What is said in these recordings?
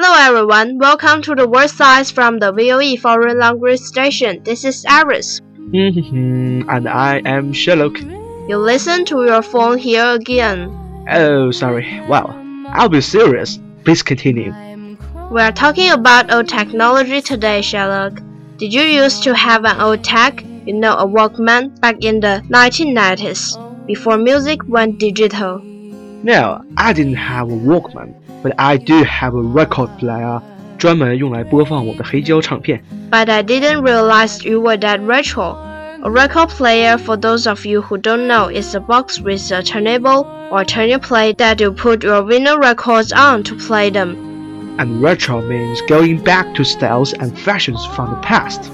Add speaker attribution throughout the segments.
Speaker 1: Hello everyone, welcome to the world says from the VOE Foreign Language Station. This is Iris. Mm-hmm.
Speaker 2: and I am Sherlock.
Speaker 1: You listen to your phone here again.
Speaker 2: Oh, sorry. Well, I'll be serious. Please continue.
Speaker 1: We are talking about old technology today, Sherlock. Did you used to have an old tech, you know, a Walkman, back in the 1990s, before music went digital?
Speaker 2: No, I didn't have a Walkman, but I do have a record player, 专门用来播放我的黑胶唱片。
Speaker 1: But I didn't realize you were that retro. A record player, for those of you who don't know, is a box with a turntable or turning plate that you put your vinyl records on to play them.
Speaker 2: And retro means going back to styles and fashions from the past.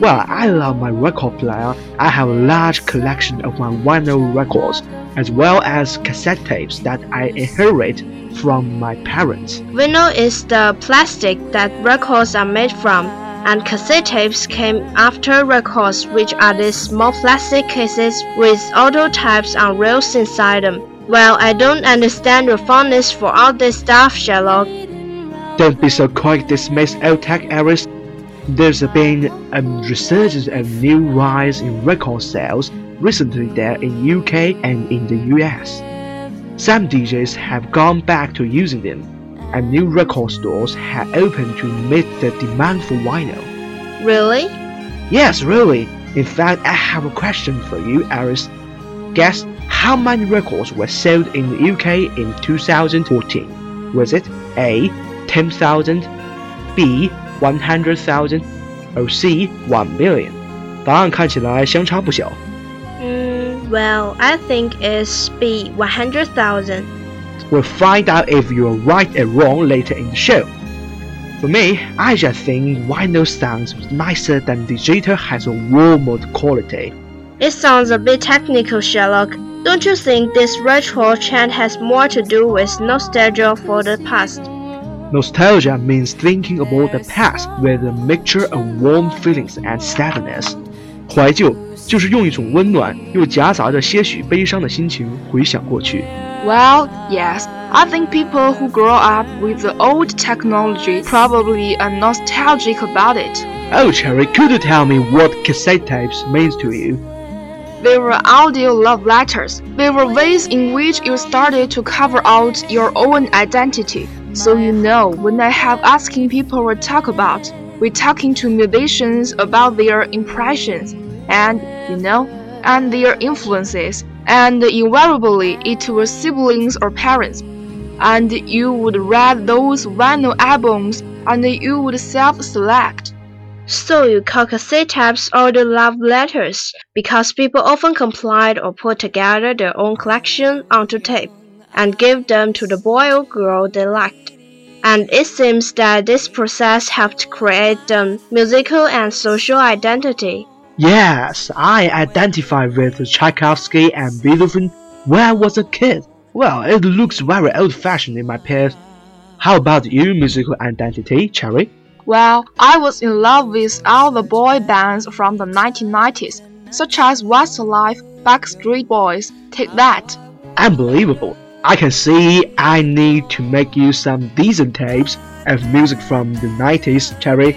Speaker 2: Well, I love my record player. I have a large collection of my vinyl records, as well as cassette tapes that I inherit from my parents.
Speaker 1: Vinyl is the plastic that records are made from, and cassette tapes came after records, which are these small plastic cases with audio tapes on rails inside them. Well, I don't understand your fondness for all this stuff, Sherlock.
Speaker 2: Don't be so quick to dismiss old tech Iris. There's been a resurgence of new rise in record sales recently there in UK and in the US. Some DJs have gone back to using them, and new record stores have opened to meet the demand for vinyl.
Speaker 1: Really?
Speaker 2: Yes, really. In fact, I have a question for you, Iris. Guess how many records were sold in the UK in 2014? Was it A. 10,000, B. 100,000, or C. 1 million? 答案看起来相差不小。
Speaker 1: Mm, well, I think it's B 100,000.
Speaker 2: We'll find out if you're right or wrong later in the show. For me, I just think vinyl sounds nicer than digital has a warmer quality.
Speaker 1: It sounds a bit technical, Sherlock. Don't you think this retro trend has more to do with nostalgia for the past?
Speaker 2: Nostalgia means thinking about the past with a mixture of warm feelings and sadness. 怀旧就是用一种温暖又夹杂着些许悲伤的心情回想过去。
Speaker 3: Well, yes. I think people who grow up with the old technology probably are nostalgic about it.
Speaker 2: Oh, Cherry, could you tell me what cassette tapes means to you?
Speaker 3: They were audio love letters. They were ways in which you started to cover out your own identity. So you know, when I have asking people what talk about, we're talking to musicians about their impressions and, you know, and their influences, and invariably it was siblings or parents. And you would read those vinyl albums and you would self-select.
Speaker 1: So you call cassette tapes audio love letters because people often complied or put together their own collection onto tape and give them to the boy or girl they liked. And it seems that this process helped create the musical and social identity.
Speaker 2: Yes, I identify with Tchaikovsky and Beethoven when I was a kid. Well, it looks very old fashioned in my peers. How about your musical identity, Cherry?
Speaker 3: Well, I was in love with all the boy bands from the 1990s, such as Westlife, Backstreet Boys. Take that.
Speaker 2: Unbelievable. I can see I need to make you some decent tapes of music from the 90s, Terry.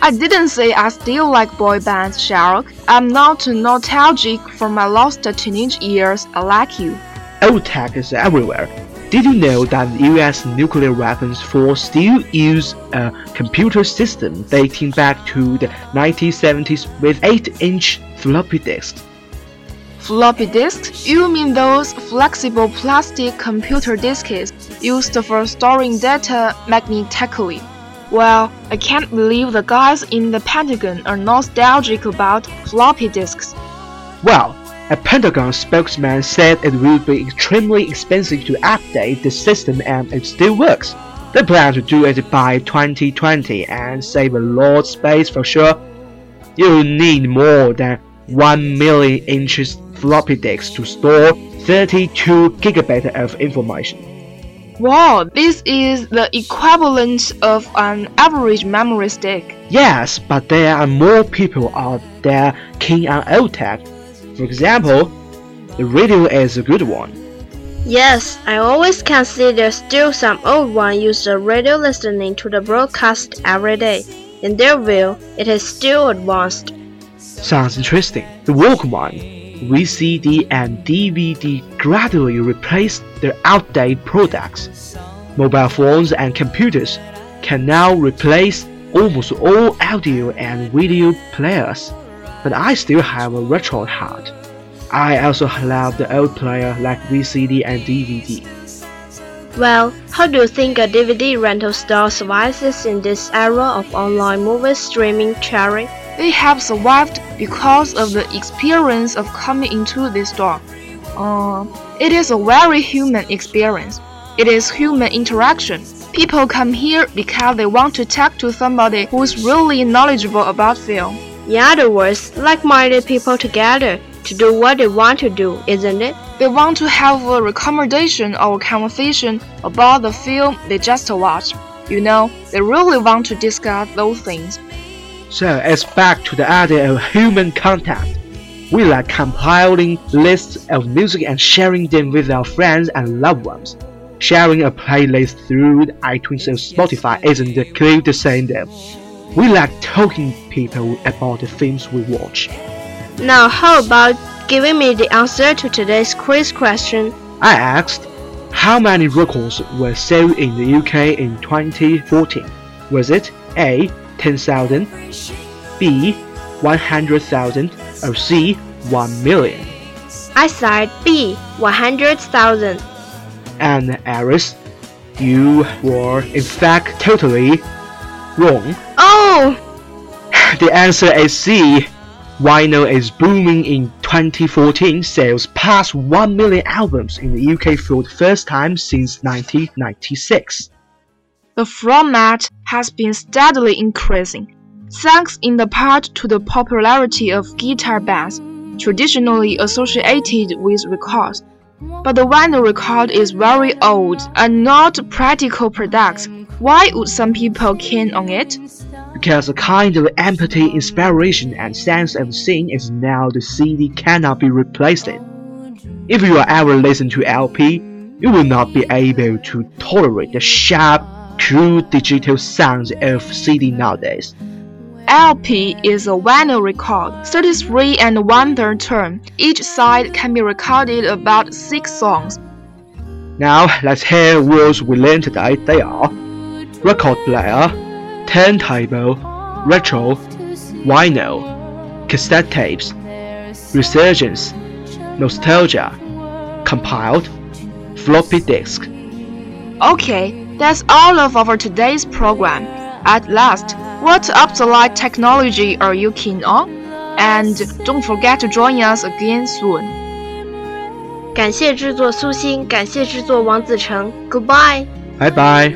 Speaker 3: I didn't say I still like boy bands, Sherlock. I'm not nostalgic for my lost teenage years. I like you.
Speaker 2: Old tech is everywhere. Did you know that the US nuclear weapons force still use a computer system dating back to the 1970s with 8-inch floppy disks?
Speaker 3: Floppy disks? You mean those flexible plastic computer disks used for storing data magnetically? Well, I can't believe the guys in the Pentagon are nostalgic about floppy disks.
Speaker 2: Well, a Pentagon spokesman said it would be extremely expensive to update the system and it still works. They plan to do it by 2020 and save a lot of space for sure. You need more than 1 million inches floppy disks to store 32 gigabytes of information.
Speaker 3: Wow, this is the equivalent of an average memory stick.
Speaker 2: Yes, but there are more people out there keen on old tech. For example, the radio is a good one.
Speaker 1: Yes, I always can see there's still some old one use the radio listening to the broadcast every day. In their view, it is still advanced.
Speaker 2: Sounds interesting. The Walkman, VCD and DVD gradually replaced their outdated products. Mobile phones and computers can now replace almost all audio and video players but I still have a retro heart. I also love the old player like VCD and DVD.
Speaker 1: Well, how do you think a DVD rental store survives in this era of online movie streaming Cherry?
Speaker 3: They have survived because of the experience of coming into this store. Uh, it is a very human experience. It is human interaction. People come here because they want to talk to somebody who is really knowledgeable about film.
Speaker 1: In other words, like-minded people together to do what they want to do, isn't it?
Speaker 3: They want to have a recommendation or a conversation about the film they just watched. You know, they really want to discuss those things.
Speaker 2: So it's back to the idea of human contact. We like compiling lists of music and sharing them with our friends and loved ones. Sharing a playlist through iTunes or Spotify isn't the same though. We like talking people about the films we watch.
Speaker 1: Now, how about giving me the answer to today's quiz question?
Speaker 2: I asked, how many records were sold in the UK in 2014? Was it A. 10,000, B. 100,000, or C. 1 million?
Speaker 1: I said B. 100,000.
Speaker 2: And Iris, you were in fact totally wrong.
Speaker 1: Oh!
Speaker 2: The answer is C. Vinyl is booming in 2014. Sales passed 1 million albums in the UK for the first time since 1996.
Speaker 3: The format has been steadily increasing, thanks in the part to the popularity of guitar bands, traditionally associated with records. But the vinyl record is very old and not practical product. Why would some people keen on it?
Speaker 2: Because a kind of empathy, inspiration, and sense of seeing is now the CD cannot be replaced. If you ever listen to LP, you will not be able to tolerate the sharp, crude digital sounds of CD nowadays.
Speaker 3: LP is a vinyl record, 33 and one third turn. Each side can be recorded about six songs.
Speaker 2: Now let's hear words we learned today. They are record player, turntable, retro, vinyl, cassette tapes, resurgence, nostalgia, compiled, floppy disk.
Speaker 3: Okay, that's all of our today's program. At last, what obsolete technology are you keen on? And don't forget to join us again soon.
Speaker 1: 感谢制作苏欣，感谢制作王子成。Goodbye.
Speaker 2: Bye bye.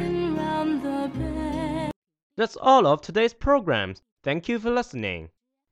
Speaker 4: That's all of today's programs. Thank you for listening.